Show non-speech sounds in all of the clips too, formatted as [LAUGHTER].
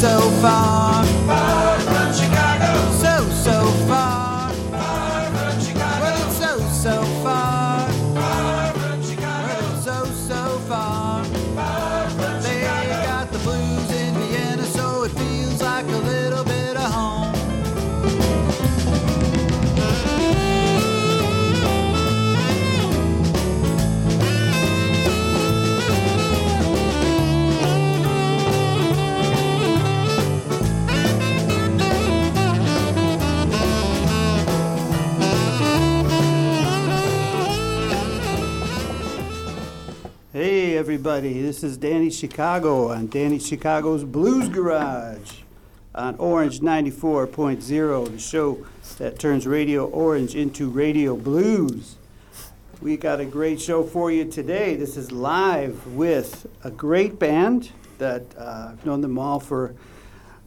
so far. Everybody, this is Danny Chicago on Danny Chicago's Blues Garage on Orange 94.0, the show that turns Radio Orange into Radio Blues. We got a great show for you today. This is live with a great band that uh, I've known them all for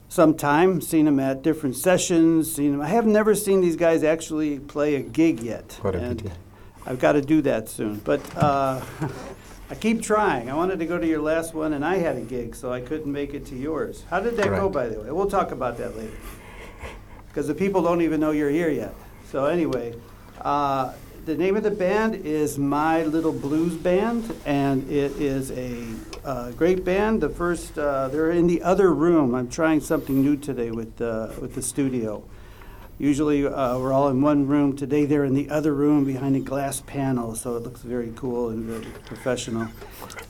some time, seen them at different sessions, seen them. I have never seen these guys actually play a gig yet. What a and pity. I've got to do that soon. But uh, [LAUGHS] I keep trying. I wanted to go to your last one, and I had a gig, so I couldn't make it to yours. How did that go, Correct. by the way? We'll talk about that later. Because the people don't even know you're here yet. So, anyway, uh, the name of the band is My Little Blues Band, and it is a uh, great band. The first, uh, they're in the other room. I'm trying something new today with, uh, with the studio. Usually uh, we're all in one room. Today they're in the other room behind a glass panel, so it looks very cool and very professional.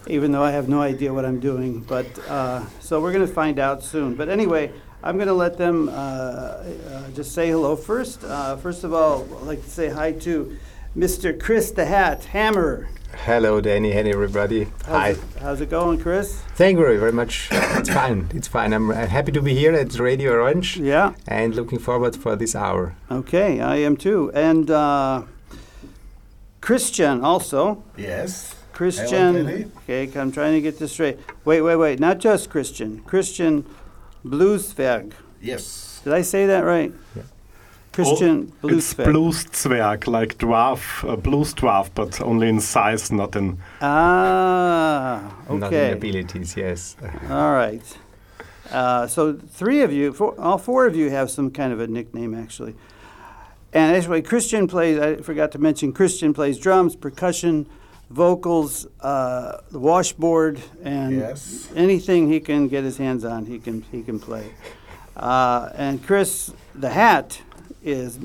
Even though I have no idea what I'm doing, but uh, so we're going to find out soon. But anyway, I'm going to let them uh, uh, just say hello first. Uh, first of all, I'd like to say hi to Mr. Chris the Hat Hammer. Hello, Danny. Hey, everybody. How's Hi. It, how's it going, Chris? Thank you very much. it's fine. It's fine. I'm uh, happy to be here at Radio Orange Yeah. and looking forward for this hour. Okay, I am too. And uh, Christian also. Yes. Christian. Hello, Okay, I'm trying to get this straight. Wait, wait, wait. Not just Christian. Christian Bluesberg. Yes. Did I say that right? Yeah. Christian Oh, It's Bluesberg. blues Zwerg, like dwarf, uh, blues dwarf, but only in size, not in. Ah, Not in abilities, yes. All right. Uh, so three of you, four, all four of you have some kind of a nickname actually. And actually, Christian plays. I forgot to mention. Christian plays drums, percussion, vocals, uh, the washboard, and Yes. anything he can get his hands on, he can he can play. Uh, and Chris, the Hat, is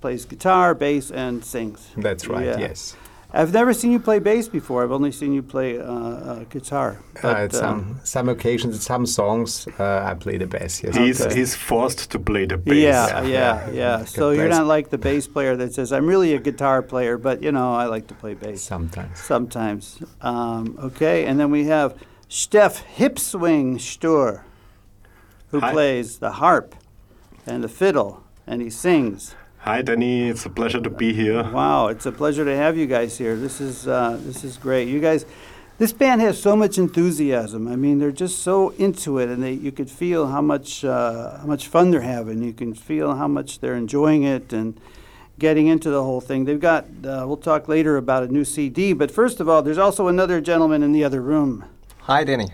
plays guitar, bass, and sings. That's right, Yeah. yes. I've never seen you play bass before. I've only seen you play uh, uh, guitar. Uh, at um, some, some occasions, some songs, uh, I play the bass, yes. He's Okay. he's forced to play the bass. Yeah, Yeah. yeah, yeah. So you're not like the bass player that says, "I'm really a guitar player, but you know, I like to play bass." Sometimes. Sometimes. Um, okay, and then we have Steff Hipswing Stur, who Hi. plays the harp and the fiddle, and he sings. Hi, Danny. It's a pleasure to be here. Wow, it's a pleasure to have you guys here. This is uh, this is great. You guys, this band has so much enthusiasm. I mean, they're just so into it, and they you could feel how much uh, how much fun they're having. You can feel how much they're enjoying it and getting into the whole thing. They've got. Uh, we'll talk later about a new CD, but first of all, there's also another gentleman in the other room. Hi, Danny.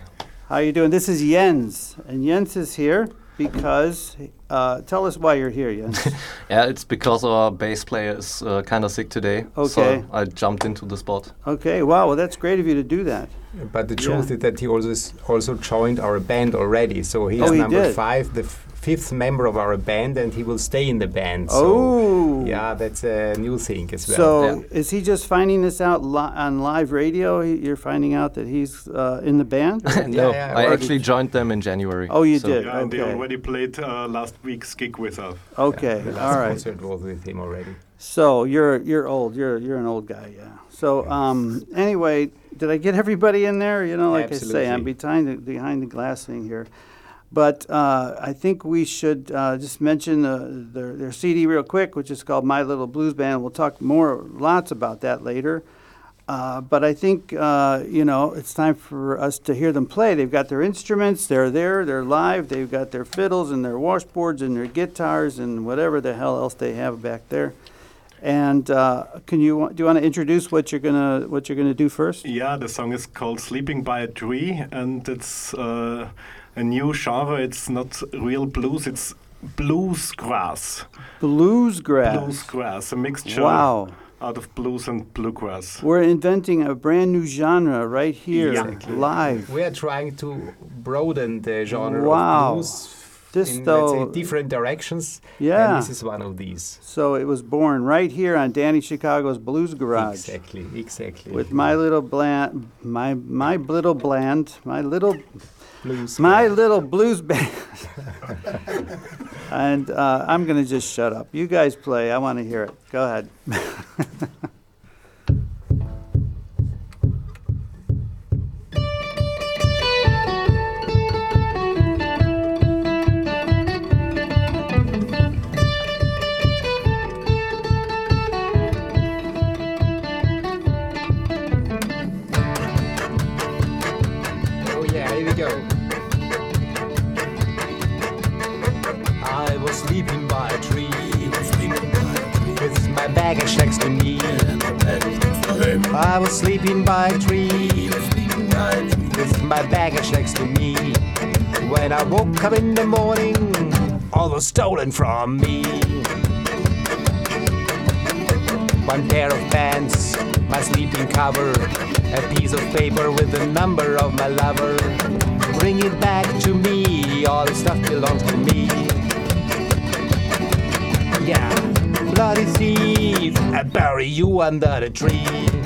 How you doing? This is Jens, and Jens is here because. Uh, tell us why you're here, Jens. [LAUGHS] Yeah, it's because our bass player is uh, kind of sick today. Okay. So I jumped into the spot. okay, wow, well that's great of you to do that. But the Yeah. truth is that he also, s- also joined our band already. So he's Oh, he number did? five, the f- fifth member of our band, and he will stay in the band. So, Oh. yeah, that's a new thing as well. So Yeah. is he just finding this out li- on live radio? You're finding out that he's uh, in the band? [LAUGHS] no, yeah, I actually joined them in January. Oh, you So- did? Yeah, and they already played uh, last week's gig with us. Okay, the last all right. concert was with him already. So you're you're old. You're you're an old guy, yeah. So um, anyway, did I get everybody in there? You know, like I say, I'm behind the, behind the glass thing here. But uh, I think we should uh, just mention uh, their, their CD real quick, which is called My Little Blues Band. We'll talk more, lots about that later. Uh, but I think, uh, you know, it's time for us to hear them play. They've got their instruments, they're there, they're live, they've got their fiddles and their washboards and their guitars and whatever the hell else they have back there. And uh, can you do you want to introduce what you're gonna what you're gonna do first? Yeah, the song is called Sleeping by a Tree, and it's uh, a new genre. It's not real blues, it's bluesgrass. Bluesgrass. Bluesgrass, a mixture Wow. out of blues and bluegrass. We're inventing a brand new genre right here, Exactly. live. We are trying to broaden the genre Wow. of blues This in let's though- say, different directions. Yeah. And this is one of these. So it was born right here on Danny Chicago's Blues Garage Exactly, exactly. with my little bland, my my little bland, my little blues. my little blues band. and uh, I'm gonna just shut up. You guys play. I want to hear it. Go ahead. [LAUGHS] stolen from me. One pair of pants, my sleeping cover, a piece of paper with the number of my lover. Bring it back to me, all the stuff belongs to me. Yeah, bloody thief, I bury you under the tree.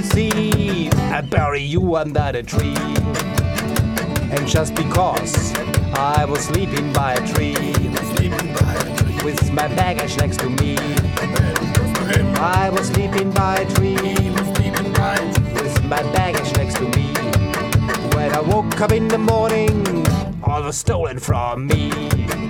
I bury you under the tree. And just because I was sleeping by a tree, with my baggage next to me. I was sleeping by a tree with my baggage next to me. When I woke up in the morning, all was stolen from me.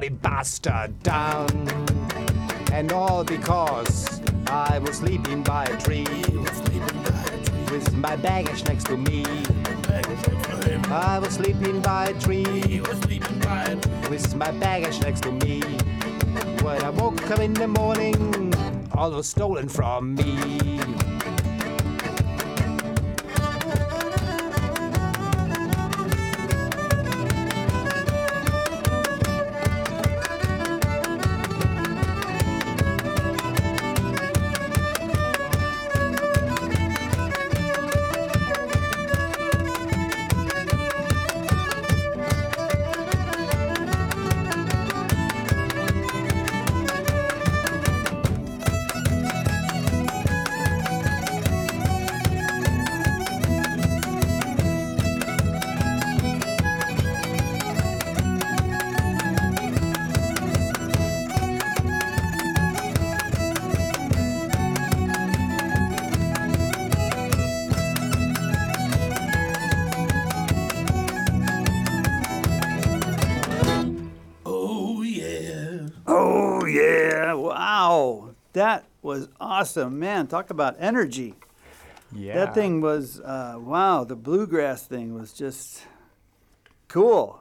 Bloody bastard down. And all because I was sleeping by a tree with my baggage next to me. I was sleeping by a tree with my baggage next to me. When I woke up in the morning, all was stolen from me. That was awesome, man. Talk about energy. Yeah. That thing was uh, wow. The bluegrass thing was just cool.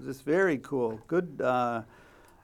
It was just very cool. Good. Uh,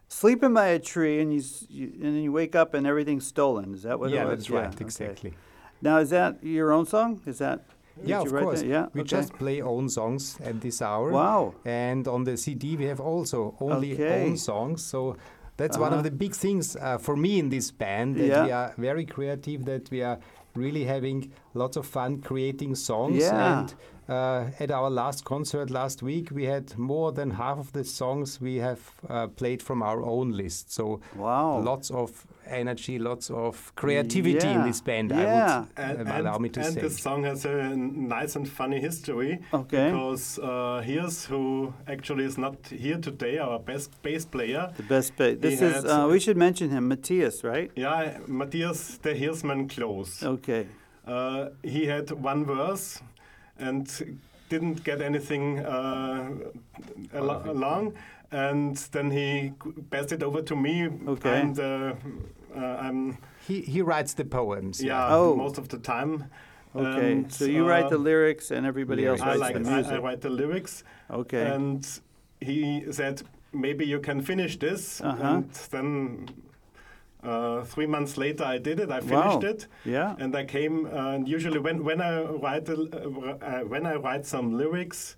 sleeping by a tree and you, you and then you wake up and everything's stolen. Is that what yeah, it was? that's right. okay. Exactly. Now is that your own song? Is that? Yeah, of course. that? Yeah. We okay. just play own songs at this hour. Wow. And on the CD, we have also only Okay. own songs. So that's one Uh-huh. of the big things uh, for me in this band that Yeah. we are very creative, that we are really having lots of fun creating songs. Yeah. And uh, at our last concert last week, we had more than half of the songs we have uh, played from our own list. So Wow. lots of energy, lots of creativity in this band. Yeah. I would And, uh, allow me to and say. the song has a nice and funny history. Okay. Because uh, here's who actually is not here today, our best bass player. The best bass. This He is. Uh, we should mention him, Matthias, right? Yeah, Matthias the Hirsman Close. Okay. Uh, he had one verse and didn't get anything uh, al- along, and then he passed it over to me. Okay. And uh, uh, I'm He, he writes the poems. yeah Oh. most of the time. Okay. And, so you write the uh, lyrics and everybody else lyrics. I writes like the music. I write the lyrics, okay. and he said maybe you can finish this, Uh-huh. and then. Uh, three months later, I did it. I Wow. finished it, yeah. and I came. Uh, and usually, when when I write uh, uh, when I write some lyrics,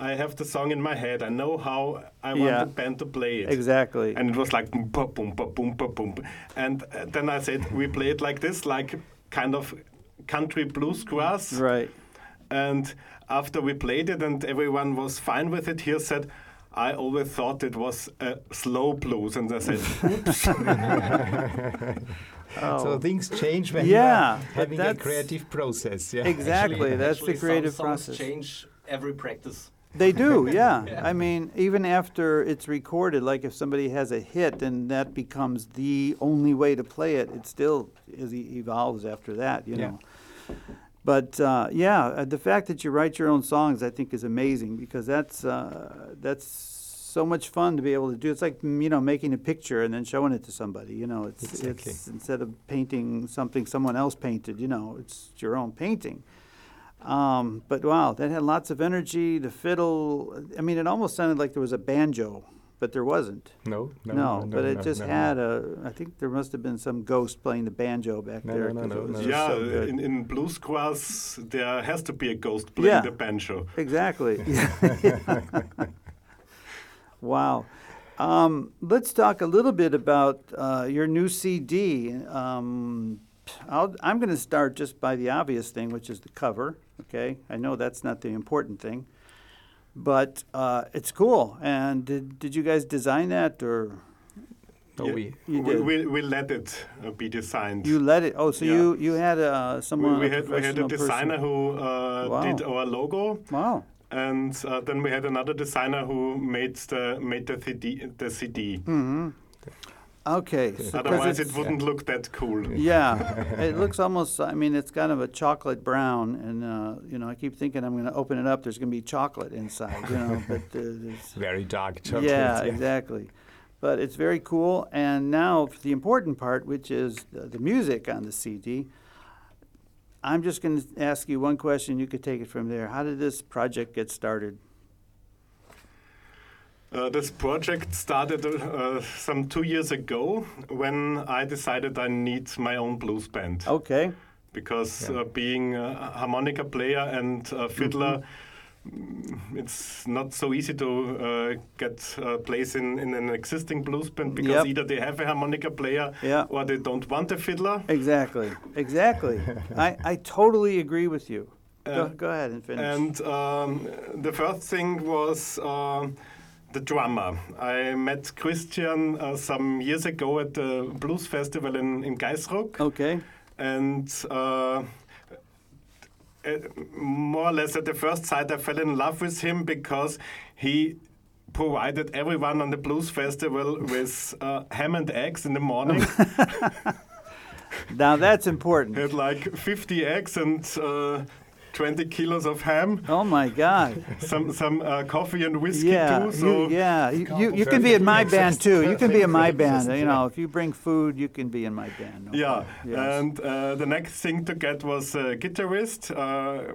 I have the song in my head. I know how I want Yeah. the band to play it. Exactly. And it was like boom, boom, boom, ba, boom, boom. And uh, then I said we play it like this, like kind of country bluesgrass. right. And after we played it and everyone was fine with it, he said, I always thought it was a slow blues. And I said, [LAUGHS] oops. [LAUGHS] Oh. So things change when Yeah, you are having a creative process. Yeah. exactly. That's Actually, the creative some songs process. change every practice. They do, [LAUGHS] yeah. I mean, even after it's recorded, like if somebody has a hit and that becomes the only way to play it, it still is, evolves after that, you Yeah. know. But uh, yeah, uh, the fact that you write your own songs, I think, is amazing because that's uh, that's so much fun to be able to do. It's like mm, you know making a picture and then showing it to somebody. You know, it's Exactly. it's instead of painting something someone else painted. You know, it's your own painting. Um, but wow, that had lots of energy. The fiddle, I mean, it almost sounded like there was a banjo, but there wasn't. No, no, No, no, but it just no, had a. I think there must have been some ghost playing the banjo back No, there. no, 'cause no, it was no, just yeah, so good. in, in squares, there has to be a ghost playing Yeah. the banjo. Exactly. [LAUGHS] [LAUGHS] wow. Um, let's talk a little bit about uh, your new CD. Um, I'll, I'm going to start just by the obvious thing, which is the cover. Okay, I know that's not the important thing, but uh, it's cool. And did did you guys design that, or No, Yeah, we, you we, did? we, we let it uh, be designed. you let it? Oh, so Yeah. you you had uh, we, someone we a had we had a professional person. designer who uh, Wow. did our logo, Wow. and uh, then we had another designer who made the made the CD. The CD. hmm Okay. [LAUGHS] so 'cause Otherwise, it's- it wouldn't look that cool. Yeah, [LAUGHS] it looks almost. I mean, it's kind of a chocolate brown, and uh, you know, I keep thinking I'm going to open it up. There's going to be chocolate inside, you know. but uh, there's, [LAUGHS] very dark chocolate. yeah, exactly. But it's very cool. And now for the important part, which is the, the music on the CD. I'm just going to ask you one question. You could take it from there. How did this project get started? Uh, this project started uh, some two years ago when I decided I need my own blues band. Okay. because Yeah. uh, being a harmonica player and a fiddler, Mm-hmm. mm, it's not so easy to uh, get a place in, in an existing blues band because Yep. either they have a harmonica player Yeah. or they don't want a fiddler. Exactly. Exactly. [LAUGHS] I, I totally agree with you. go, Uh, go ahead and finish. And um, the first thing was um the drummer. I met Christian uh, some years ago at the blues festival in, in Geisruck. okay. and uh, uh, more or less at the first sight, I fell in love with him because he provided everyone on the blues festival with uh, ham and eggs in the morning. [LAUGHS] Now that's important. had like 50 eggs and uh, 20 kilos of ham, Oh my God. some some uh, coffee and whiskey Yeah, too. So you, yeah. You, you, you can be in my band too. You can be in my band. You know, if you bring food, you can be in my band. no yeah. Yes. and uh, the next thing to get was a guitarist. Uh,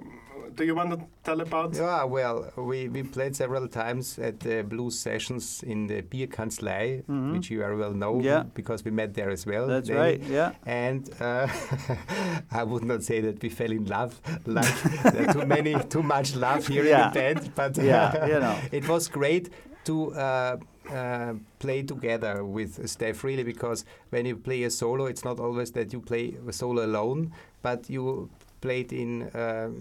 do you want to tell about? Yeah, well, we, we played several times at the blues sessions in the Beer Kanzlei, which you very well know Mm-hmm. Yeah. because we met there as well. That's right. Yeah. And uh, [LAUGHS] I would not say that we fell in love, like too many, [LAUGHS] too much love here Yeah. in the band, but Yeah, you know. [LAUGHS] it was great to uh, uh, play together with Steph really because when you play a solo, it's not always that you play a solo alone, but you played in um,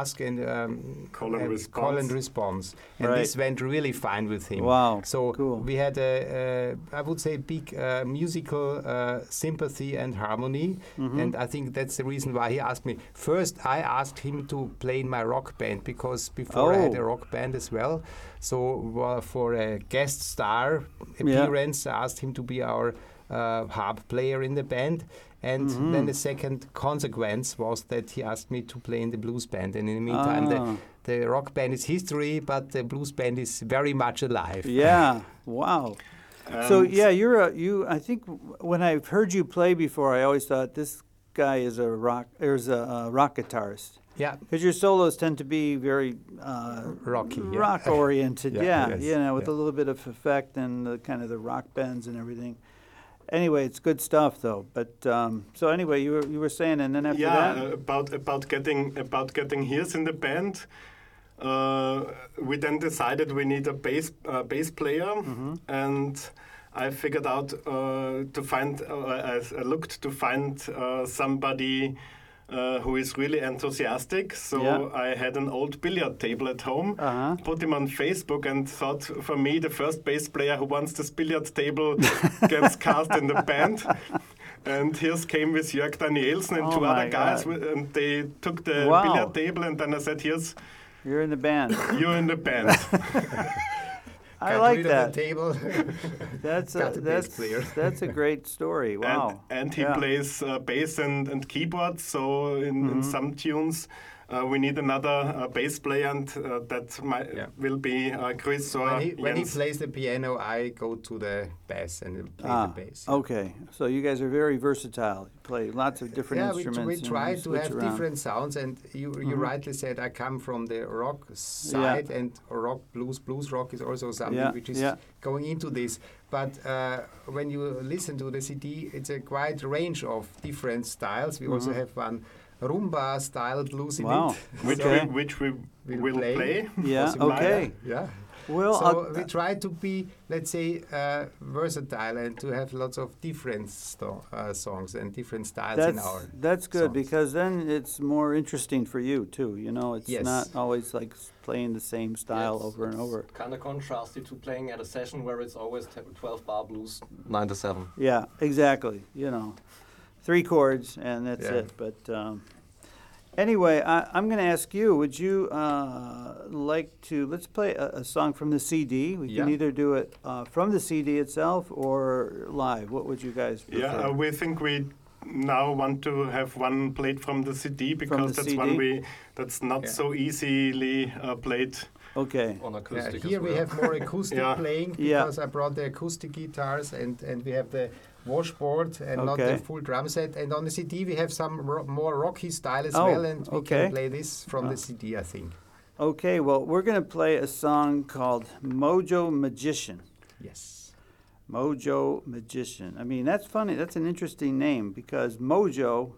ask and um, Call and uh, call and response. response, and Right. this went really fine with him. Wow, So cool. we had a, a I would say, big uh, musical uh, sympathy and harmony, Mm-hmm. and I think that's the reason why he asked me. First, I asked him to play in my rock band because before I had Oh. a rock band as well. So uh, for a guest star Yeah. appearance, I asked him to be our uh, harp player in the band. And Mm-hmm. then the second consequence was that he asked me to play in the blues band. And in the meantime, Ah. the, the rock band is history, but the blues band is very much alive. Yeah. [LAUGHS] Wow. so yeah, you're a you. I think when I've heard you play before, I always thought this guy is a rock. There's a, a rock guitarist. Yeah, Because your solos tend to be very uh, Rocky, yeah. rock oriented. [LAUGHS] Yeah, yeah, yes, you know, with yeah. a little bit of effect and the, kind of the rock bends and everything. Anyway, it's good stuff though. But um, so anyway, you were you were saying, and then after yeah, that, uh, about about getting about getting Hears in the band. Uh, we then decided we need a bass uh, bass player, Mm-hmm. and I figured out uh, to find. Uh, I, I looked to find uh, somebody. Uh, who is really enthusiastic? So Yeah. I had an old billiard table at home, Uh-huh. put him on Facebook, and thought for me the first bass player who wants this billiard table [LAUGHS] gets cast in the band. And here's came with Jörg Danielsen and Oh two other guys, God. and they took the Wow. billiard table, and then I said, "Here's you're in the band. [LAUGHS] you're in the band." [LAUGHS] I got like rid that. Of the table. [LAUGHS] That's [LAUGHS] a, Got the bass that's player. [LAUGHS] that's a great story. Wow. and, and he Yeah. plays uh, bass and, and keyboard. So in, Mm-hmm. in some tunes, uh, we need another uh, bass player, and uh, that might, Yeah. will be uh, Chris or when he, when he plays the piano, I go to the bass and play Ah, the bass. okay. So you guys are very versatile. You play lots of different yeah, we, instruments. we and try to have around. Different sounds, and you, you rightly said I come from the rock side, and rock blues, blues rock is also something Yeah, which is yeah. going into this. But uh, when you listen to the CD, it's a quite range of different styles. We also have one rumba style blues in. Wow. it. [LAUGHS] which, Okay. we, which we We'll play. play. Yeah. [LAUGHS] possibly. Okay. Yeah. Well, so I'll- we try to be, let's say, uh, versatile and to have lots of different sto- uh, songs and different styles in That's our. that's good songs. because then it's more interesting for you too. You know, it's Yes. not always like playing the same style Yes, over and over. Kind of contrasty to playing at a session where it's always 12 bar blues, 9 to 7. Yeah, exactly. You know, three chords and that's Yeah. it. But um, anyway, I, I'm going to ask you: Would you uh, like to let's play a, a song from the CD? We can Yeah. either do it uh, from the CD itself or live. What would you guys prefer? Yeah, uh, we think we now want to have one played from the CD because the that's one CD? we that's not Yeah. so easily uh, played. okay. On Yeah, acoustic here as we have more [LAUGHS] acoustic Yeah. playing Yeah. because I brought the acoustic guitars and, and we have the washboard and not Okay. the full drum set. And on the CD we have some ro- more rocky style as Oh, well, and we okay. can play this from Ah. the CD, I think. Okay. Well, we're going to play a song called "Mojo Magician." Yes. Mojo Magician. I mean, that's funny. That's an interesting name because mojo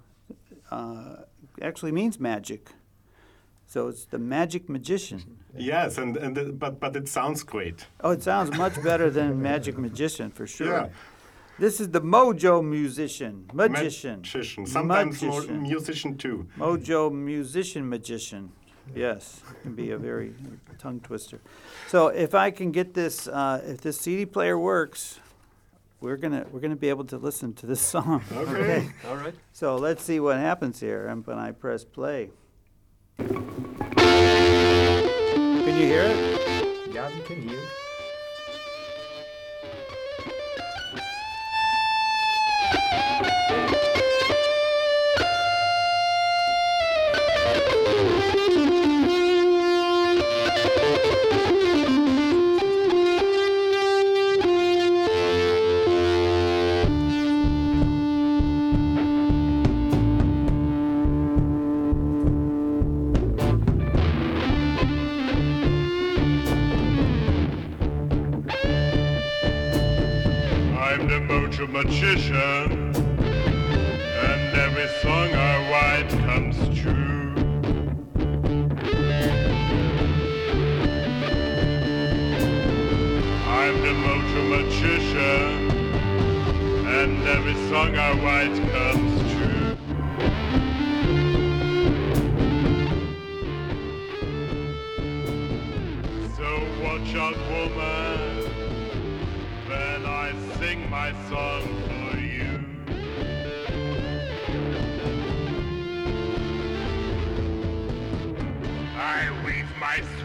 uh, actually means magic. So it's the magic magician. Yes, and, and the, but but it sounds great. Oh, it sounds much better than magic magician for sure. Yeah. This is the mojo musician, magician. Magician. Sometimes more Magician. musician too. Mojo musician magician. Yes, it can be a very tongue twister. So if I can get this, uh, if this CD player works, we're gonna we're gonna be able to listen to this [LAUGHS] song. Okay. All right. So let's see what happens here and when I press play. Can you hear it? Yeah, we can hear.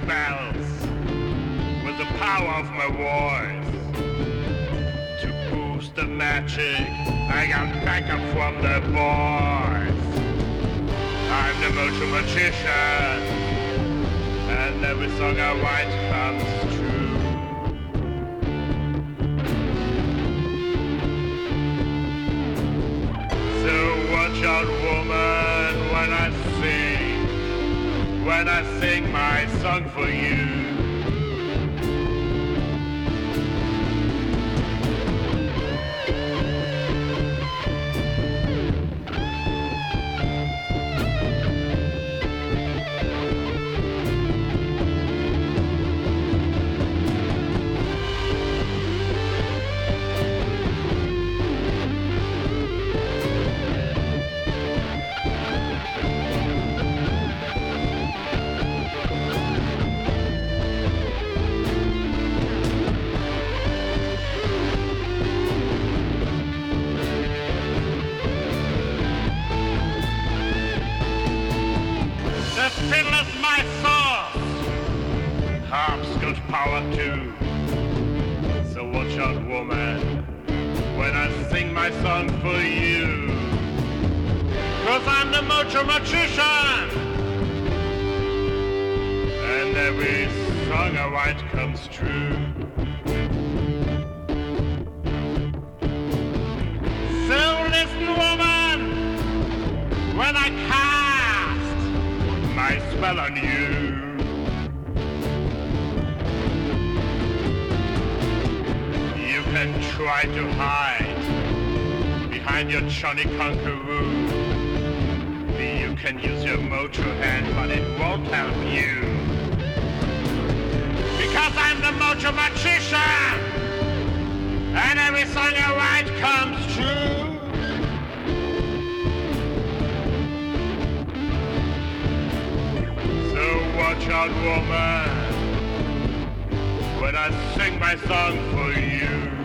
With the power of my voice to boost the magic. I got backup from the boys. I'm the mojo magician, and every song I write comes when I sing my song for you. Comes true. So listen, woman, when I cast my spell on you. You can try to hide behind your. You can use your mojo hand, but it won't help you. Because I'm the mojo magician, and every song I write comes true. So watch out, woman, when I sing my song for you.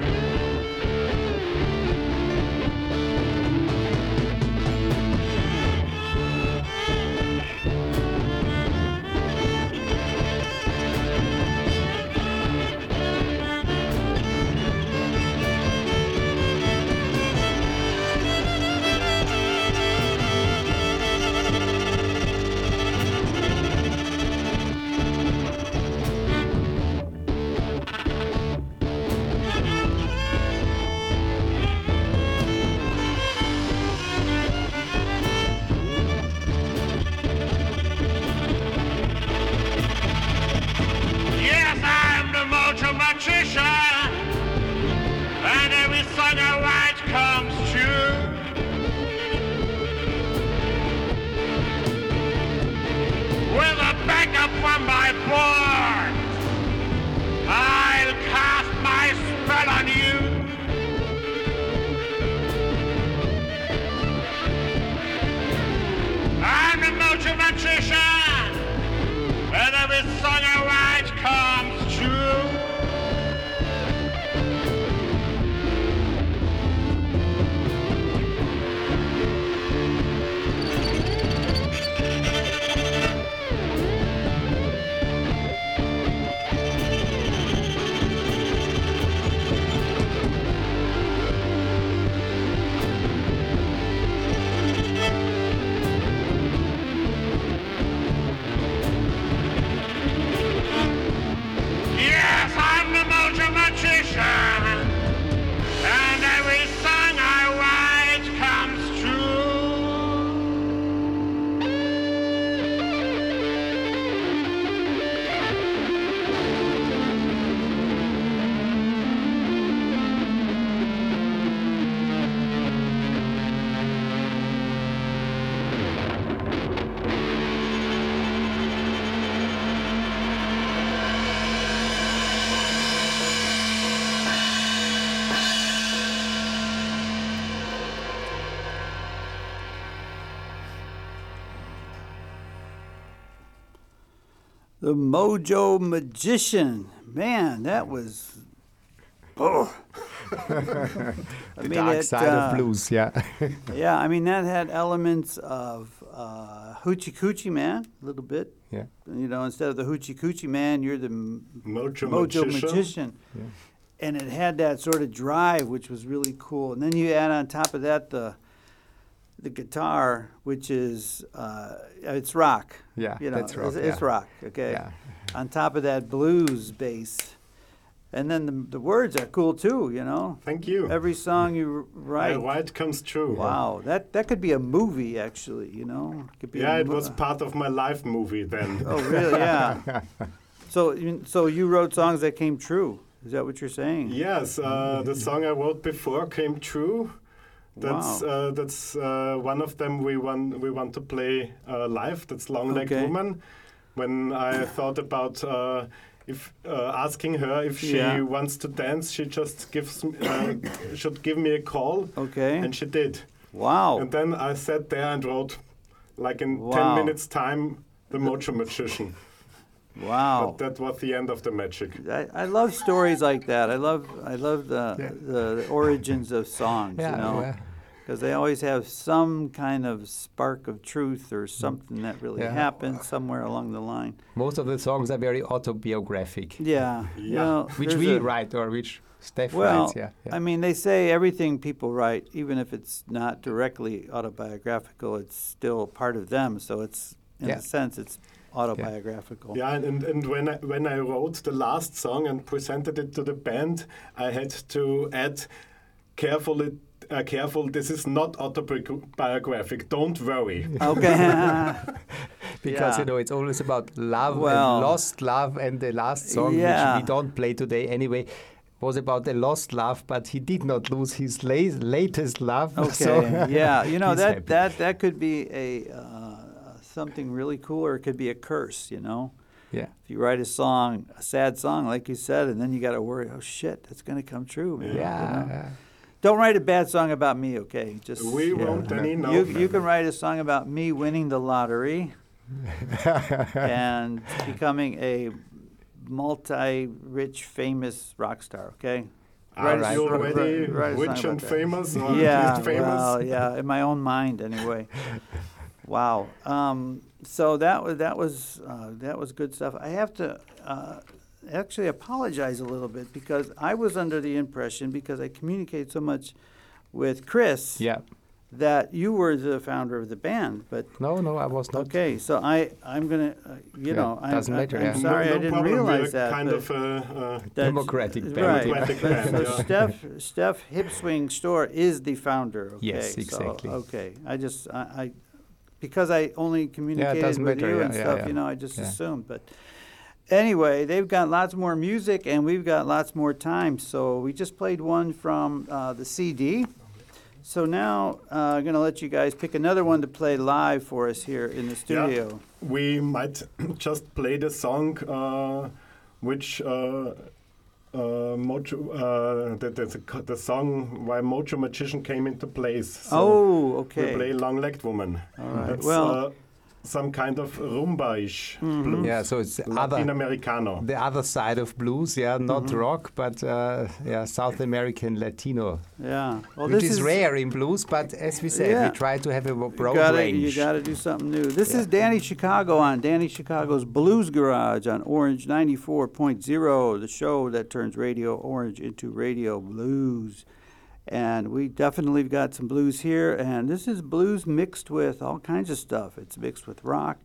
The Mojo Magician. Man, that was. Oh. [LAUGHS] I The dark it, side uh, of blues, yeah. [LAUGHS] Yeah, I mean, that had elements of uh, Hoochie Coochie Man, a little bit. yeah. You know, instead of the Hoochie Coochie Man, you're the Mojo, Mojo Magician. Magician. And it had that sort of drive, which was really cool. And then you add on top of that the the guitar, which is uh, it's rock. Yeah, you know, that's rock, It's, it's rock. Okay. Yeah. On top of that blues bass, and then the, the words are cool too. You know, Thank you. every song you My why it comes true. Wow, that that could be a movie actually. You know, could be Yeah, it was part of my life movie then. [LAUGHS] Oh, really? Yeah. [LAUGHS] so, you- so you wrote songs that came true. Is that what you're saying? Yes, uh, the song I wrote before came true. That's Wow. uh, that's uh, one of them we want we want to play uh, live. That's Long Legged Okay. Woman. When I thought about uh, if uh, asking her if she Yeah. wants to dance, she just gives uh, [COUGHS] should give me a call, Okay. and she did. Wow. And then I sat there and wrote, like in Wow. ten minutes time, the Mojo Magician. Wow. But that was the end of the magic. I, I love stories like that. I love I love the the, the origins of songs. Yeah, you know, yeah. because they always have some kind of spark of truth or something that really Yeah. happened somewhere along the line. Most of the songs are very autobiographic, Yeah. You Yeah. know, which we a- write or which Steph Well, writes. Yeah, yeah. I mean, they say everything people write, even if it's not directly autobiographical, it's still part of them. So it's, in Yeah. a sense, it's autobiographical. Yeah, and, and when I, when I wrote the last song and presented it to the band, I had to add carefully. Uh, careful, this is not autobiographic. Don't worry. [LAUGHS] Okay. [LAUGHS] because yeah. you know it's always about love Well- and lost love, and the last song Yeah. which we don't play today anyway was about the lost love, but he did not lose his la- latest love. [LAUGHS] Okay. so yeah. You know that happy. that that could be a uh, something really cool, or it could be a curse. You know, yeah. if you write a song, a sad song, like you said, and then you got to worry, oh shit, that's going to come true, man. you Yeah, know? Don't write a bad song about me, okay? Just We Yeah. won't any no. you, you can write a song about me winning the lottery [LAUGHS] and becoming a multi-rich, famous rock star. Okay. Are Write a- you write- already write a rich and that. famous? Or Yeah. just famous? Well, yeah. In my own mind, anyway. [LAUGHS] wow. Um, so that was that was uh, that was good stuff. I have to. Uh, Actually, apologize a little bit because I was under the impression because I communicate so much with Chris yeah. that you were the founder of the band, but No, no, I was not. okay, so I I'm gonna uh, you Yeah, know I, doesn't I, matter, I'm yeah. sorry no, no I didn't problem. realize We're that. kind of uh, uh, Democratic band, right? yeah. Democratic But band, so yeah. Steph Steph Hipswing Store is the founder. Okay, Yes, so, exactly. okay, I just I, I because I only communicated doesn't with matter, you and yeah, stuff, yeah. you know, I just Yeah. assumed, but. Anyway, they've got lots more music and we've got lots more time. So we just played one from uh, the CD. So now uh, I'm going to let you guys pick another one to play live for us here in the studio. Yeah. we might [CLEARS THROAT] just play the song uh, which uh, Mojo, uh, the, the, the, song why Mojo Magician came into place. So oh, we okay. play Long Legged Woman. All right. That's Well- uh, some kind of rumba-ish Mm-hmm. blues. Yeah, so it's the Latin other Americano. the other side of blues. Yeah, not Mm-hmm. rock, but uh, yeah, South American Latino, Yeah. Well, which this is, rare in blues. But as we said, Yeah. we try to have a You broad gotta, range. you gotta do something new. This is Danny Chicago on Danny Chicago's Blues Garage on Orange 94.0, the show that turns Radio Orange into Radio Blues. And we definitely got some blues here, and this is blues mixed with all kinds of stuff. It's mixed with rock,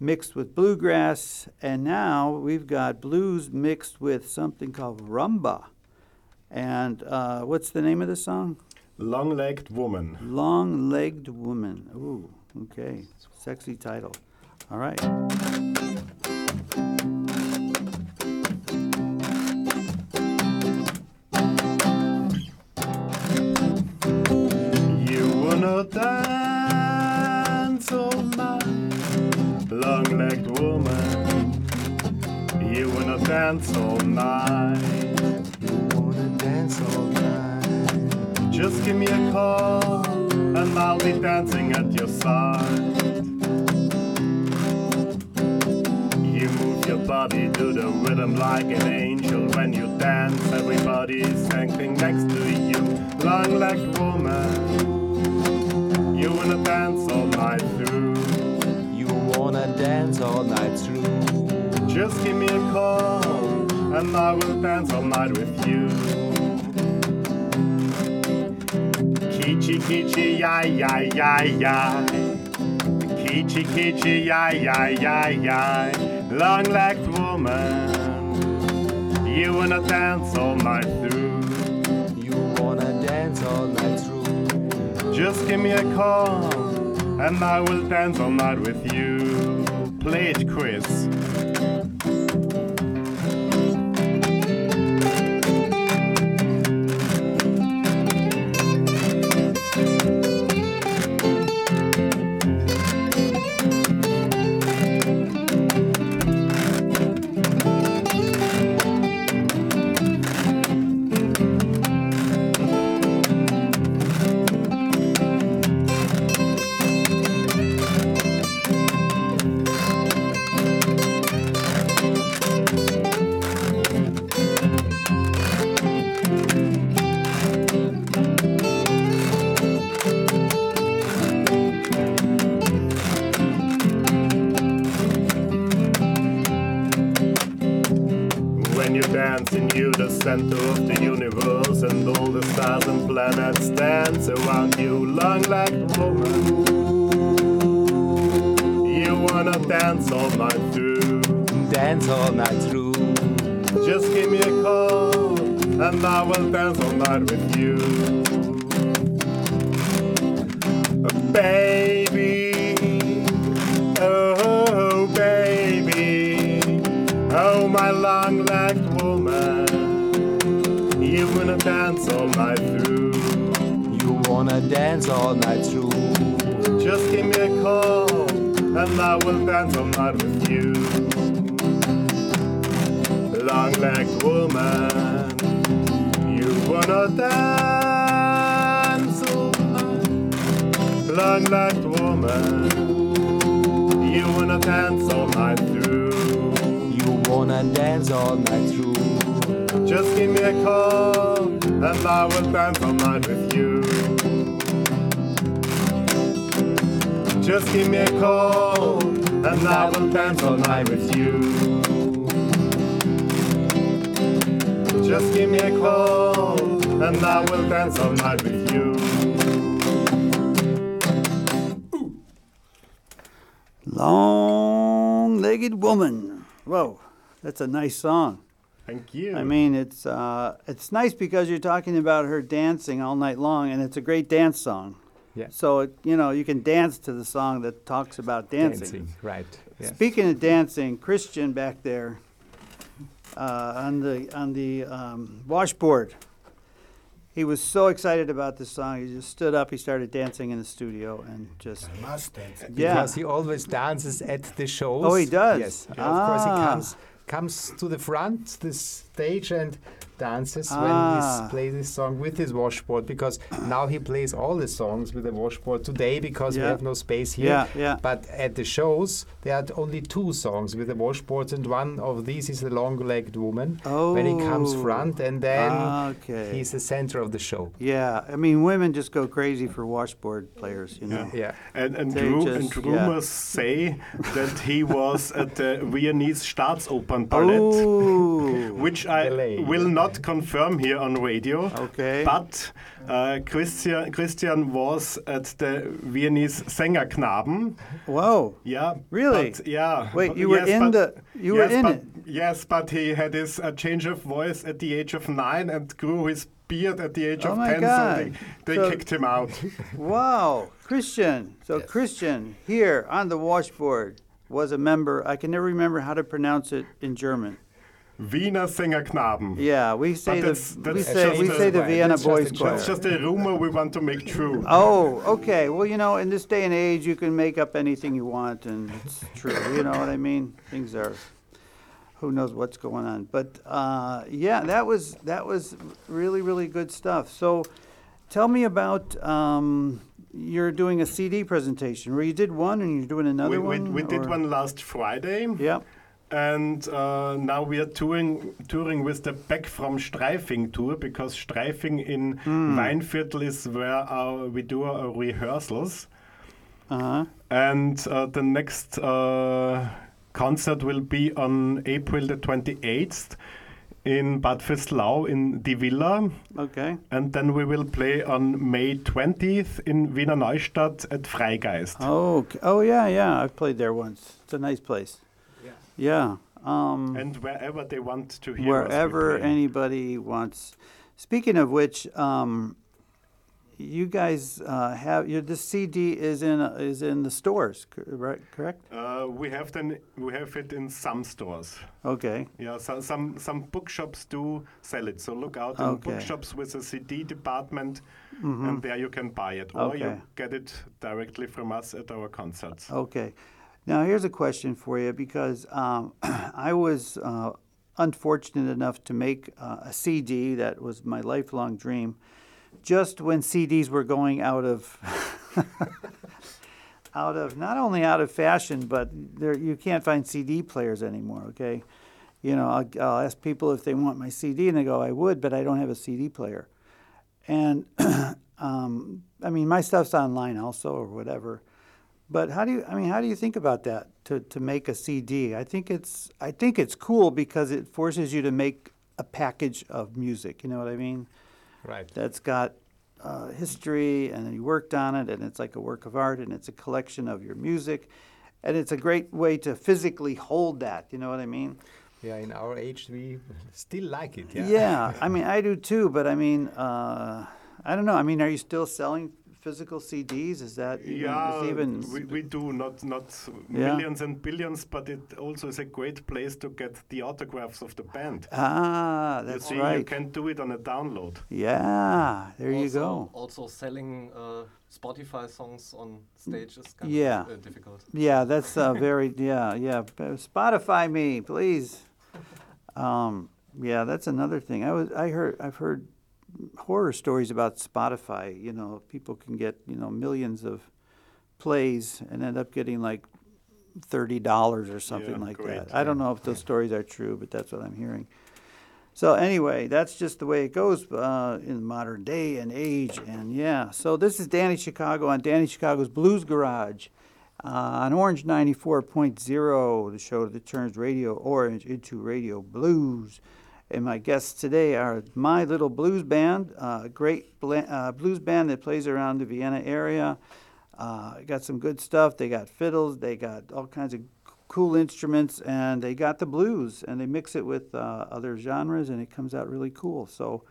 mixed with bluegrass, and now we've got blues mixed with something called rumba. And uh, what's the name of the song? Long-Legged Woman. Long legged woman. Ooh, okay. Sexy title. All right. Kichi ya ya ya ya. Long legged woman, you wanna dance all night through. You wanna dance all night through. Just give me a call, and I will dance all night with you. Play it, Chris. In you, the center of the universe, and all the stars and planets dance around you, long-legged woman. You wanna dance all night through. Dance all night through. Just give me a call, and I will dance all night with you. Baby, oh baby, oh my long-legged woman, you wanna dance all night through. You wanna dance all night through. Just give me a call, and I will dance all night with you. Long-legged woman, you wanna dance all night. Long-legged woman, you wanna dance all night through. You wanna dance all night through. Just give me a call, and I will dance all night with you. Just give me a call, and I will dance all night with you. Just give me a call, and I will dance all night with you. Long-legged woman. Whoa, that's a nice song. Thank you. I mean, it's uh, it's nice because you're talking about her dancing all night long, and it's a great dance song. Yeah. So it, you know you can dance to the song that talks about dancing. right. Yeah. Speaking of dancing, Christian back there uh, on the on the um, washboard, he was so excited about this song. He just stood up, he started dancing in the studio, and just Must dance. yeah. Because he always dances at the shows. Oh, he does? Yes. Yeah, Of course, he Ah. comes comes to the front, this stage, and dances Ah. when he plays this song with his washboard. Because now he plays all the songs with the washboard today because we have no space here. Yeah, yeah. But at the shows, there are only two songs with the washboards, and one of these is the long-legged woman. When he comes Oh. front, and then Okay. he's the center of the show. Yeah, I mean, women just go crazy for washboard players, you know. Yeah. And, and, They ru- just- and yeah. rumors say that he was at the Viennese Staatsopernballett. [LAUGHS] Oh, which I Ballet. will not confirm here on radio. Okay. But uh, Christian, Christian was at the Viennese Sängerknaben. whoa. Yeah. Really? But, yeah. Wait, but- you were yes, in but- the- you were in but, it? Yes, but he had his uh, change of voice at the age of nine and grew his beard at the age Oh of my ten. God. So they, they So- kicked him out. [LAUGHS] Wow, Christian. So Christian here on the washboard was a member. I can never remember how to pronounce it in German. Wiener Sängerknaben. Yeah, we say the that's- we say we say the Vienna that's Boys. Choir. That's just a rumor we want to make true. Oh, okay. Well, you know, in this day and age, you can make up anything you want, and it's true. You know what I mean? Things are, who knows what's going on? But uh, yeah, that was that was really really good stuff. So, tell me about um, you're doing a CD presentation, where you did one and you're doing another we, we, one. we did or- one last Friday. Yeah. And uh, now we are touring touring with the Back from Streifing tour because Streifing in Weinviertel is where our, we do our rehearsals. Uh-huh. And uh, the next uh, concert will be on April the 28th in Bad Vöslau in Die Villa. Okay. And then we will play on May 20th in Wiener Neustadt at Freigeist. Oh, okay. oh yeah, yeah. I've played there once. It's a nice place. Yeah. Um, And wherever they want to hear wherever anybody wants. Speaking of which, um, you guys uh, have your the CD is in uh, is in the stores, right? Correct? Uh, we have then we have it in some stores. Okay. Yeah, so, some some bookshops do sell it. So look out in Okay. bookshops with a CD department, and there you can buy it, or Mm-hmm. Okay. you get it directly from us at our concerts. Okay. Now here's a question for you because um, [CLEARS THROAT] I was uh, unfortunate enough to make uh, a CD that was my lifelong dream, just when CDs were going out of. [LAUGHS] out of not only out of fashion, but there you can't find CD players anymore. Okay, you know I'll, I'll ask people if they want my CD, and they go, "I would, but I don't have a CD player." And [CLEARS THROAT] um, I mean, my stuff's online also, or whatever. But how do you? I mean, how do you think about that to, to make a CD? I think it's I think it's cool because it forces you to make a package of music. You know what I mean? Right. That's got uh, history, and you worked on it, and it's like a work of art, and it's a collection of your music, and it's a great way to physically hold that. You know what I mean? Yeah, in our age, we [LAUGHS] still like it. Yeah. Yeah, I [LAUGHS] mean, I do too, but I mean, uh, I don't know. I mean, are you still selling physical CDs? Is that even, Yeah, is even we, we do not not Yeah. millions and billions, but it also is a great place to get the autographs of the band. ah, that's you see, right. you can do it on a download. Yeah, there you go. Also selling uh, Spotify songs on stage is kind Yeah. of uh, difficult. Yeah, that's uh, [LAUGHS] very yeah yeah. Spotify me, please. Um, yeah, that's another thing. I was I heard I've heard horror stories about Spotify. You know, people can get you know millions of plays and end up getting like thirty dollars or something Yeah, like great, that. I don't know if those stories are true, but that's what I'm hearing. So anyway, that's just the way it goes uh, in modern day and age. And yeah, so this is Danny Chicago on Danny Chicago's Blues Garage uh, on Orange 94.0, the show that turns Radio Orange into Radio Blues. And my guests today are My Little Blues Band, uh, a great bla- uh, blues band that plays around the Vienna area. Uh, got some good stuff. They got fiddles, they got all kinds of cool instruments, and they got the blues, and they mix it with uh, other genres, and it comes out really cool. So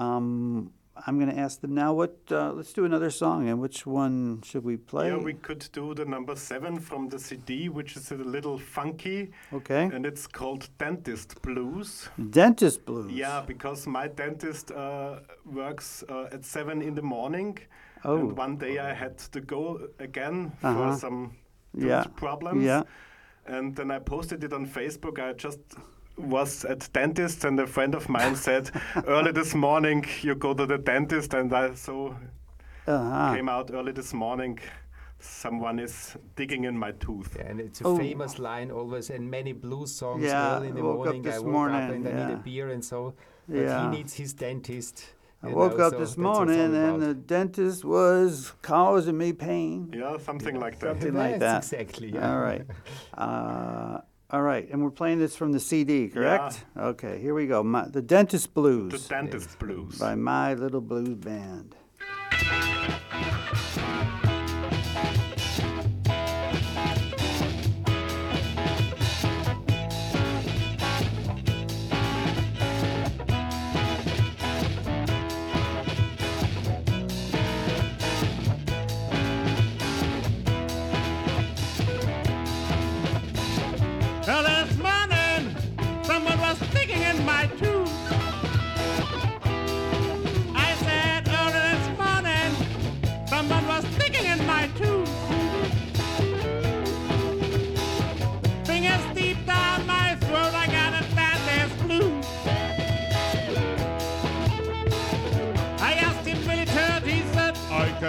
um, I'm going to ask them now. What? Uh, let's do another song, and which one should we play? Yeah, we could do the number seven from the CD, which is a little funky, okay. and it's called Dentist Blues. Dentist blues. Yeah, because my dentist uh, works uh, at seven in the morning, Oh. and one day I had to go again Uh-huh. for some Yeah. problems. Yeah. And then I posted it on Facebook. I just was at dentist, and a friend of mine [LAUGHS] said, "Early this morning, you go to the dentist," and I so Uh-huh. came out early this morning. Someone is digging in my tooth. Yeah, and it's a Oh. famous line always in many blues songs. Yeah, early in the woke up morning, this I woke morning, up and I need a beer, and so. But Yeah. he needs his dentist. I woke know, up so this that's what it's morning and the dentist was causing me pain. Yeah, something like that. Something [LAUGHS] like that. Exactly. Yeah. All right. [LAUGHS] Uh, all right. And we're playing this from the CD, correct? Yeah. Okay, here we go. My, the Dentist Blues. The dentist blues. by My Little Blues Band.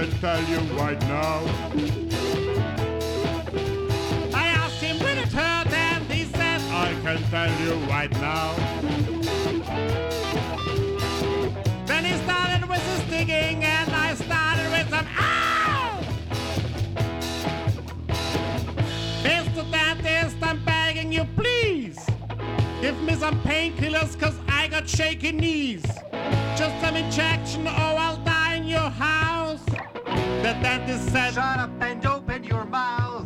Can tell you right now. I asked him, will it hurt? And he said, I can tell you right now. Then he started with his digging, and I started with some ow! Mr. Dentist, I'm begging you, please. Give me some painkillers, cause I got shaky knees. Just some injection, or I'll die in your house. The that is said, Shut up and open your mouth.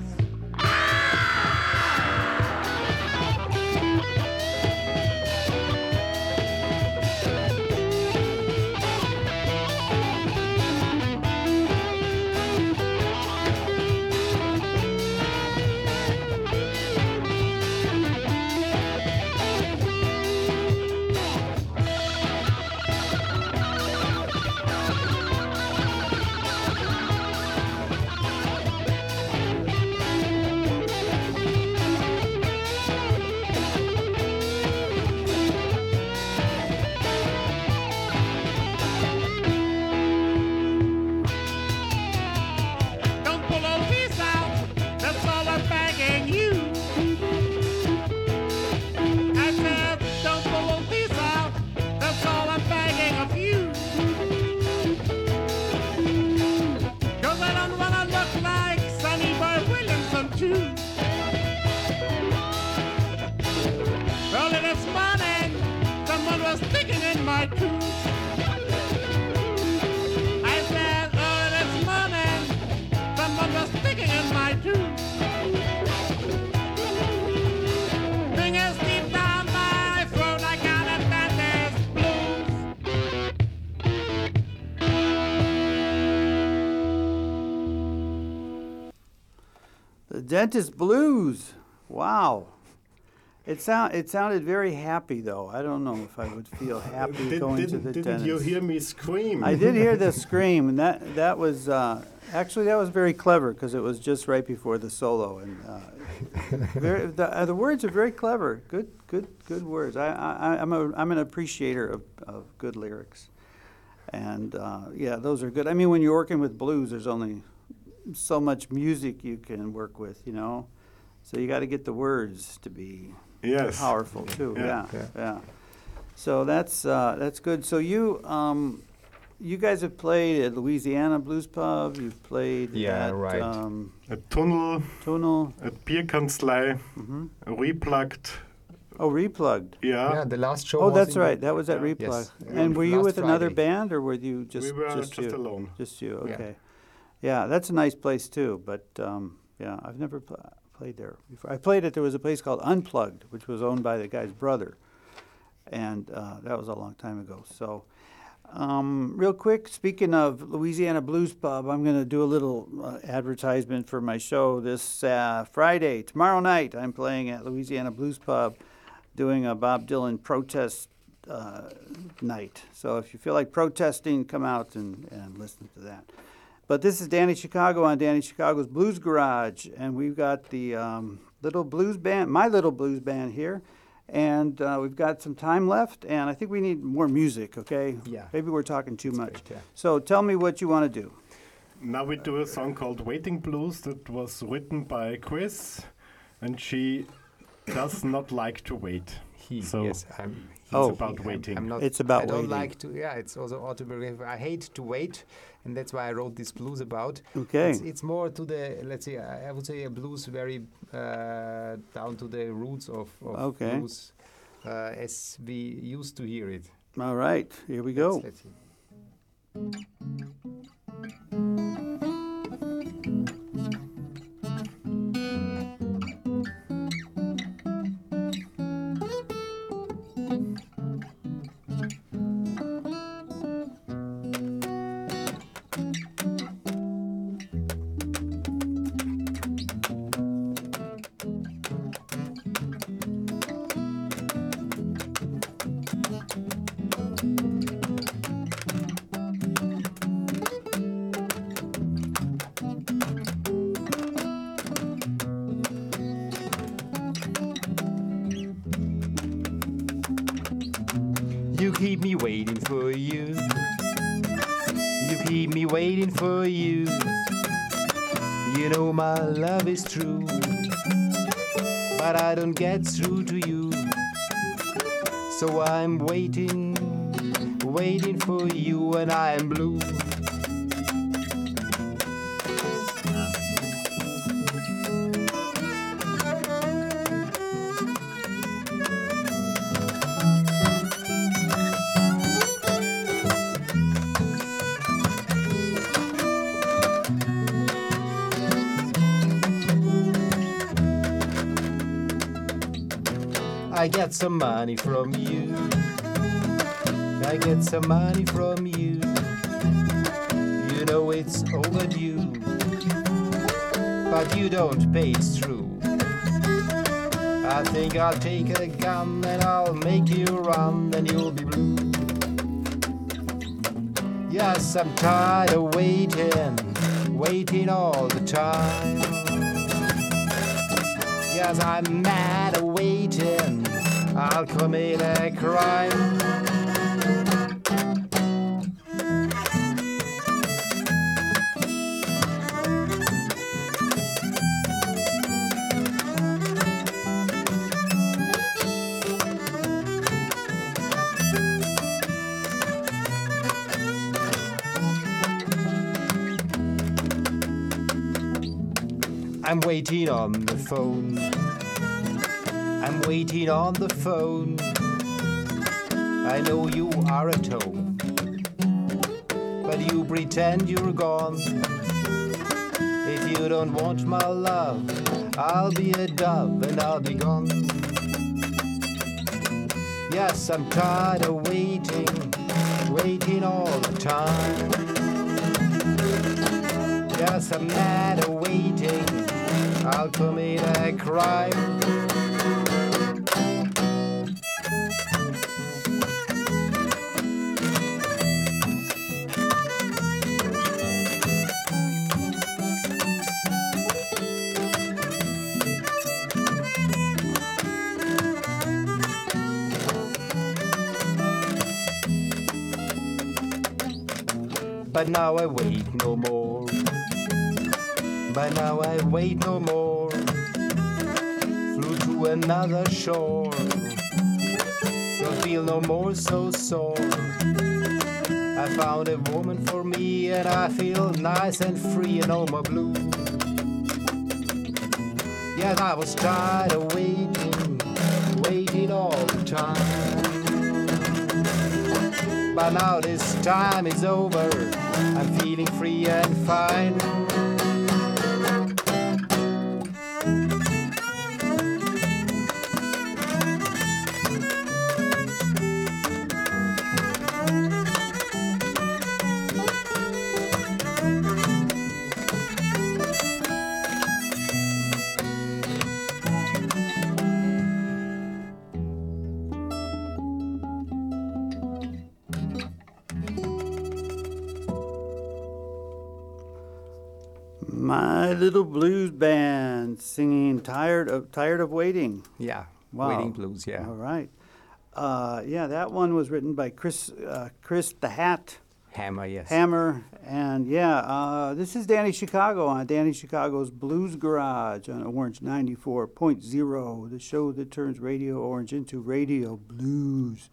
Dentist Blues. Wow. It sound it sounded very happy though. I don't know if I would feel [LAUGHS] happy Did, going to the didn't dentist. you hear me scream? I did hear the [LAUGHS] scream, and that that was uh, actually that was very clever because it was just right before the solo, and uh, [LAUGHS] very, the, uh, the words are very clever. Good, good, good words. I, I I'm a I'm an appreciator of, of good lyrics, and uh, yeah, those are good. I mean, when you're working with blues, there's only so much music you can work with, you know. So you got to get the words to be yes. powerful too. Yeah, Yeah. yeah. So that's uh, that's good. So you um, you guys have played at Louisiana Blues Pub. You've played Yeah, at right. um, A tunnel, Tunnel. a Bierkanzlei, hmm replugged. Oh, Replugged. Yeah. Yeah, the last show. Oh, was that's right. That was at Yeah. Replugged. Yes. And were you Last with another band, or were you just we were just, just, you? alone. Just you. Okay. Yeah, that's a nice place too. But um, yeah, I've never pl- played there before. I played it. There was a place called Unplugged, which was owned by the guy's brother, and uh, that was a long time ago. So. Um, real quick, speaking of Louisiana Blues Pub, I'm going to do a little uh, advertisement for my show this uh, Friday. Tomorrow night, I'm playing at Louisiana Blues Pub doing a Bob Dylan protest uh, night. So if you feel like protesting, come out and, and listen to that. But this is Danny Chicago on Danny Chicago's Blues Garage, and we've got the um, little blues band, my little blues band here, and uh, we've got some time left, and I think we need more music. Okay? Yeah. Maybe we're talking too much. great, yeah. So tell me what you want to do. Now we do a song called Waiting Blues that was written by Chris, and she does not like to wait. He, So, yes, I'm. It's Oh. about I'm- waiting. I'm not, It's about waiting. I don't waiting. like to. Yeah, it's also autobiographical. I hate to wait, and that's why I wrote this blues about. Okay. It's, it's more to the let's say I would say a blues very uh, down to the roots of, of Okay. blues uh, as we used to hear it. All right, here we go. Let's, let's keep me waiting for you. You keep me waiting for you. You know my love is true. but I don't get through to you. So I'm waiting, waiting for you, and I am blue. Some money from you. I get some money from you. You know it's overdue, but you don't pay it's true. I think I'll take a gun and I'll make you run and you'll be blue. Yes, I'm tired of waiting, waiting all the time. Yes, I'm mad. Crime. I'm waiting on the phone. I'm waiting on the phone. I know you are at home, but you pretend you're gone. If you don't want my love, I'll be a dove and I'll be gone. Yes, I'm tired of waiting, waiting all the time. Yes, I'm mad at waiting. I'll commit a crime. But now I wait no more. But now I wait no more. Flew to another shore. Don't feel no more so sore. I found a woman for me and I feel nice and free and no more blue. Yes, I was tired of waiting, waiting all the time. But now this time is over. I'm feeling free and fine. My little blues band singing "Tired of Tired of Waiting." Yeah, Wow. waiting blues. Yeah, All right. Uh, yeah, that one was written by Chris uh, Chris the Hat hammer. Yes. Hammer, and yeah, uh, this is Danny Chicago on Danny Chicago's Blues Garage on Orange 94.0, the show that turns Radio Orange into Radio Blues.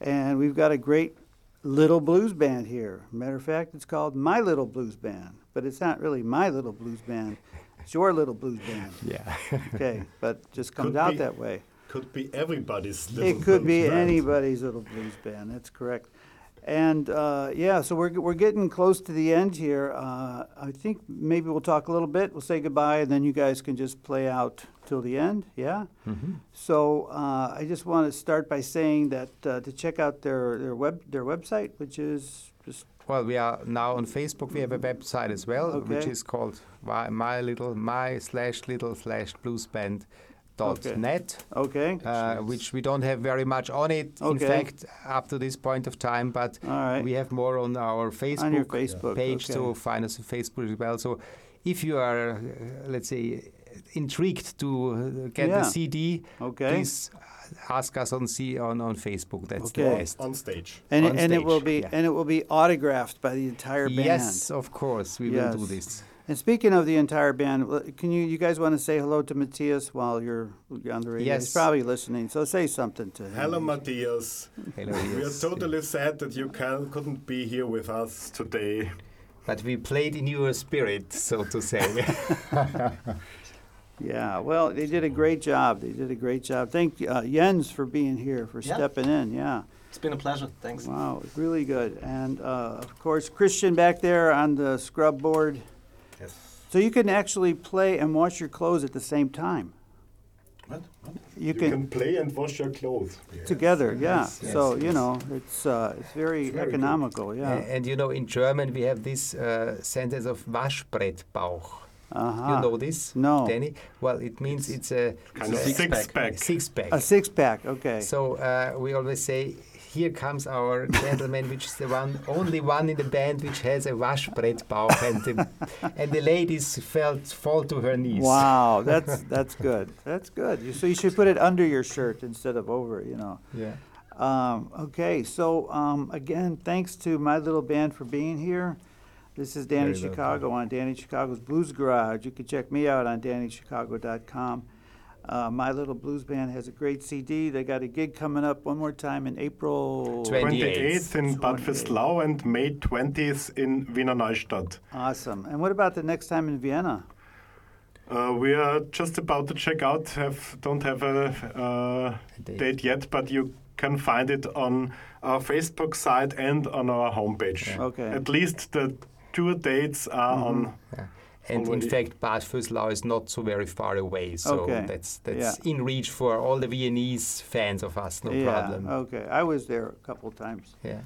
And we've got a great little blues band here. Matter of fact, it's called My Little Blues Band, but it's not really my little blues band. It's your little blues band. [LAUGHS] yeah. Okay, but just comes Could out be. that way. Could be everybody's little It could be band. anybody's little blues band. That's correct. And uh, yeah, so we're we're getting close to the end here. Uh, I think maybe we'll talk a little bit. We'll say goodbye, and then you guys can just play out till the end. Yeah. Mm-hmm. So uh, I just want to start by saying that uh, to check out their their web their website, which is just Well, we are now on Facebook. We have a website as well, which is called my, my little my slash little slash blues band dot Okay. net, okay. uh, which we don't have very much on it. okay. In fact, up to this point of time, but right. we have more on our Facebook, On your Facebook, page. So okay. find us on Facebook as well. So if you are, uh, let's say, intrigued to uh, get Yeah. the CD, Okay. please ask us on C on on Facebook. That's the Okay. best. On stage. and on it, and it will be yeah. and it will be autographed by the entire band. Yes, of course, we will do this. And speaking of the entire band, can you, you guys want to say hello to Matthias while you're on the radio? He's Yes. probably listening, so say something to him. Hello, Matthias. Hello, We are totally sad that you can, couldn't be here with us today. But we played in your spirit, so to say. [LAUGHS] [LAUGHS] Yeah, well, they did a great job. They did a great job. Thank uh, Jens for being here, for Yeah. stepping in. Yeah. It's been a pleasure. Thanks. Wow, really good. And uh, of course, Christian back there on the scrub board. Yes. So you can actually play and wash your clothes at the same time. What? What? You, can, play and wash your clothes. together, yeah. Yes, yes, so you yes. know, it's uh, it's very It's very good. economical, A- yeah. And you know, in German we have this uh, sentence of Waschbrettbauch. Uh-huh. You know this, No. Danny? Well, it means it's a Kind of it's a six pack. six pack. A six pack, okay. So uh, we always say, here comes our [LAUGHS] gentleman, which is the one, only one in the band which has a Waschbrettbauch, and the, and the ladies felt fall to her knees. Wow, [LAUGHS] that's that's good. That's good. You- So you should put it under your shirt instead of over, you know. Yeah. Um, okay, so um, again, thanks to my little band for being here. This is Danny Very welcome. Chicago on Danny Chicago's Blues Garage. You can check me out on DannyChicago.com. Uh, my little blues band has a great CD. They got a gig coming up one more time in April. 28th. 28th in Bad 28th. Vöslau and May 20th in Wiener Neustadt. Awesome. And what about the next time in Vienna? Uh, we are just about to check out. Have don't have a uh, date. date yet, but you can find it on our Facebook site and on our homepage. Okay. At least the tour dates are Mm-hmm. on. Yeah. And Already. in fact, Bad Vöslau is not so very far away, so Okay. that's that's in reach for all the Viennese fans of us. No yeah. problem. Okay. I was there a couple times. Yeah.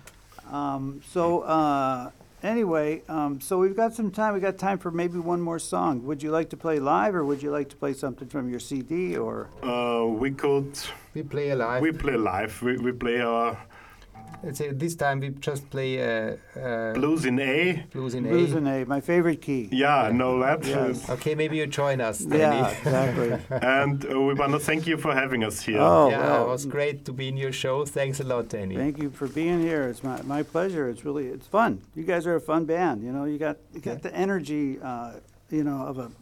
Um, so uh, anyway, um, so we've got some time. We got time for maybe one more song. Would you like to play live, or would you like to play something from your CD? Or Uh, we could. We play live. We play live. We, we play our Let's say this time we just play uh, uh, blues in A. blues in A. blues A. and A, my favorite key. Yeah, I know that. Yes. Okay, maybe you join us, Danny. Yeah, exactly. [LAUGHS] and uh, we want to thank you for having us here. Oh, yeah, well, it was great to be in your show. Thanks a lot, Danny. Thank you for being here. It's my, my pleasure. It's really it's fun. You guys are a fun band. You know, you got you got the energy, uh, you know, of a of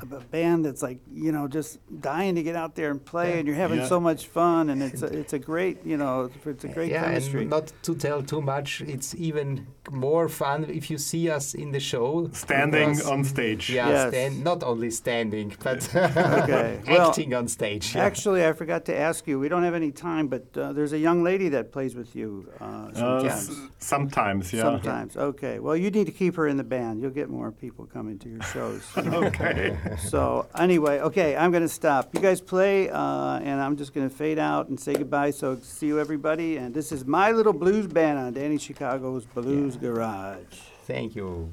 a band that's like you know just dying to get out there and play, Yeah. and you're having Yeah. so much fun, and it's a, it's a great you know it's a great yeah, chemistry. and not to tell too much, it's even more fun if you see us in the show. Standing because- on stage. Yeah, Yes. stand, not only standing, [LAUGHS] but Okay, [LAUGHS] well, acting on stage. yeah. Actually, I forgot to ask you. We don't have any time, but uh, there's a young lady that plays with you uh, Uh, sometimes. s- sometimes, yeah. Sometimes, okay. Well, you need to keep her in the band. You'll get more people coming to your shows. [LAUGHS] okay. So anyway, okay, I'm going to stop. You guys play, uh, and I'm just going to fade out and say goodbye. So see you, everybody. And this is my little blues band on Danny Chicago's Blues Garage. Thank you.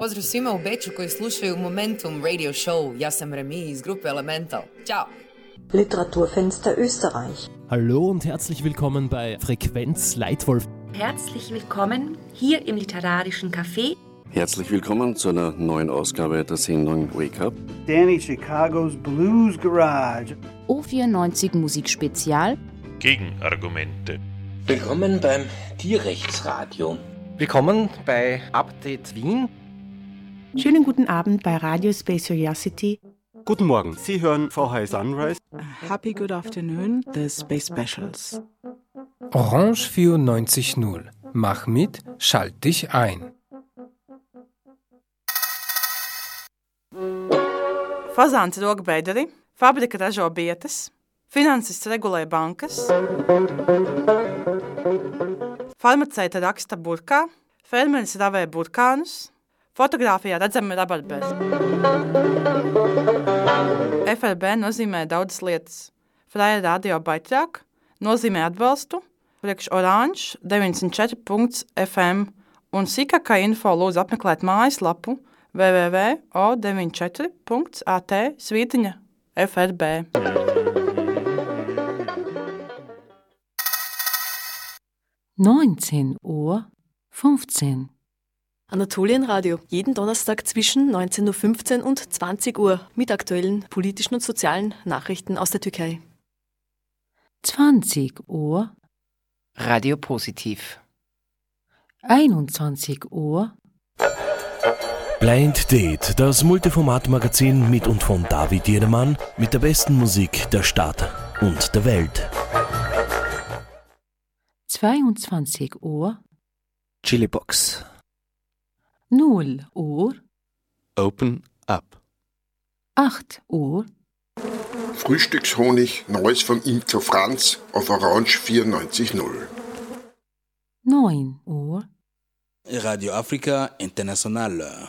Pozdrav svima u Beču koji slušaju Momentum Radio Show. Ja sam Remi iz grupe Elemental. Ćao! Literaturfenster Österreich. Hallo und herzlich willkommen bei Frequenz Leitwolf. Herzlich willkommen hier im Literarischen Café. Herzlich willkommen zu einer neuen Ausgabe der Sendung Wake Up. Danny Chicago's Blues Garage. O94 Musikspezial. Gegenargumente. Willkommen beim Tierrechtsradio. Willkommen bei Update Wien. Schönen guten Abend bei Radio Space Curiosity. Guten Morgen, Sie hören VH Sunrise. Happy good afternoon, the Space Specials. Orange 94.0. Mach mit, schalt dich ein. Fazāns rok bederi, fabrika ražo bietas, finansists regulē bankas, farmaceita raksta burkā, fermeris ravē burkānus, fotogrāfijā redzami rabarberi. FRB nozīmē daudzas lietas. Fraja radio baitrāk nozīmē atbalstu, priekš oranž 94.fm un sīkākā info lūdzu apmeklēt mājaslapu www.o94.at svītiņa FRB. Neunzehn Uhr fünfzehn. Anatolienradio, jeden Donnerstag zwischen 19.15 Uhr und 20 Uhr mit aktuellen politischen und sozialen Nachrichten aus der Türkei. 20 Uhr Radio Positiv. 21 Uhr Blind Date, das Multiformat-Magazin mit und von David Jedermann mit der besten Musik der Stadt und der Welt. 22 Uhr Chilibox. 0 Uhr Open Up. 8 Uhr Frühstückshonig, Neues vom Imker Franz auf Orange 94.0. 9 Uhr Radio Africa International.